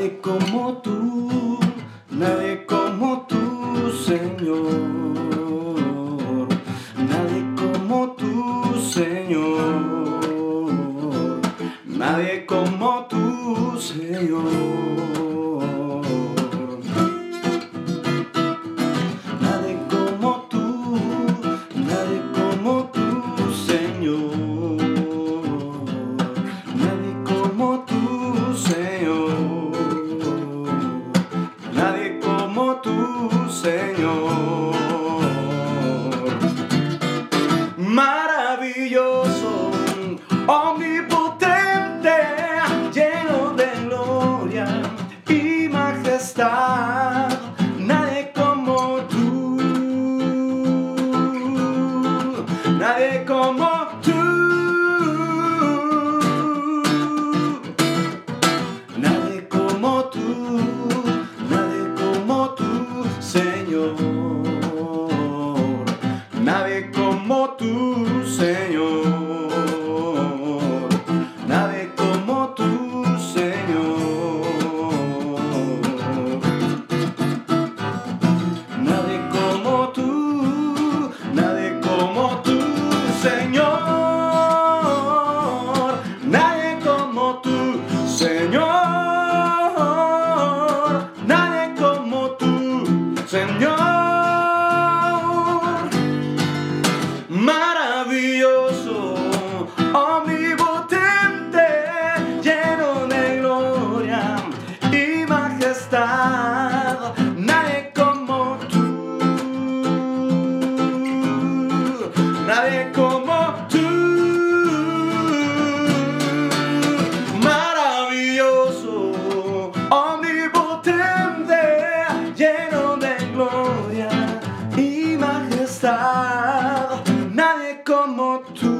Nadie como tú, nadie como tú, Señor. Nadie como tú, Señor. Nadie como tú, Señor. Como tú, Señor. Maravilloso, omnipotente, lleno de gloria y majestad. Nadie como tú, nadie como Señor. como tú.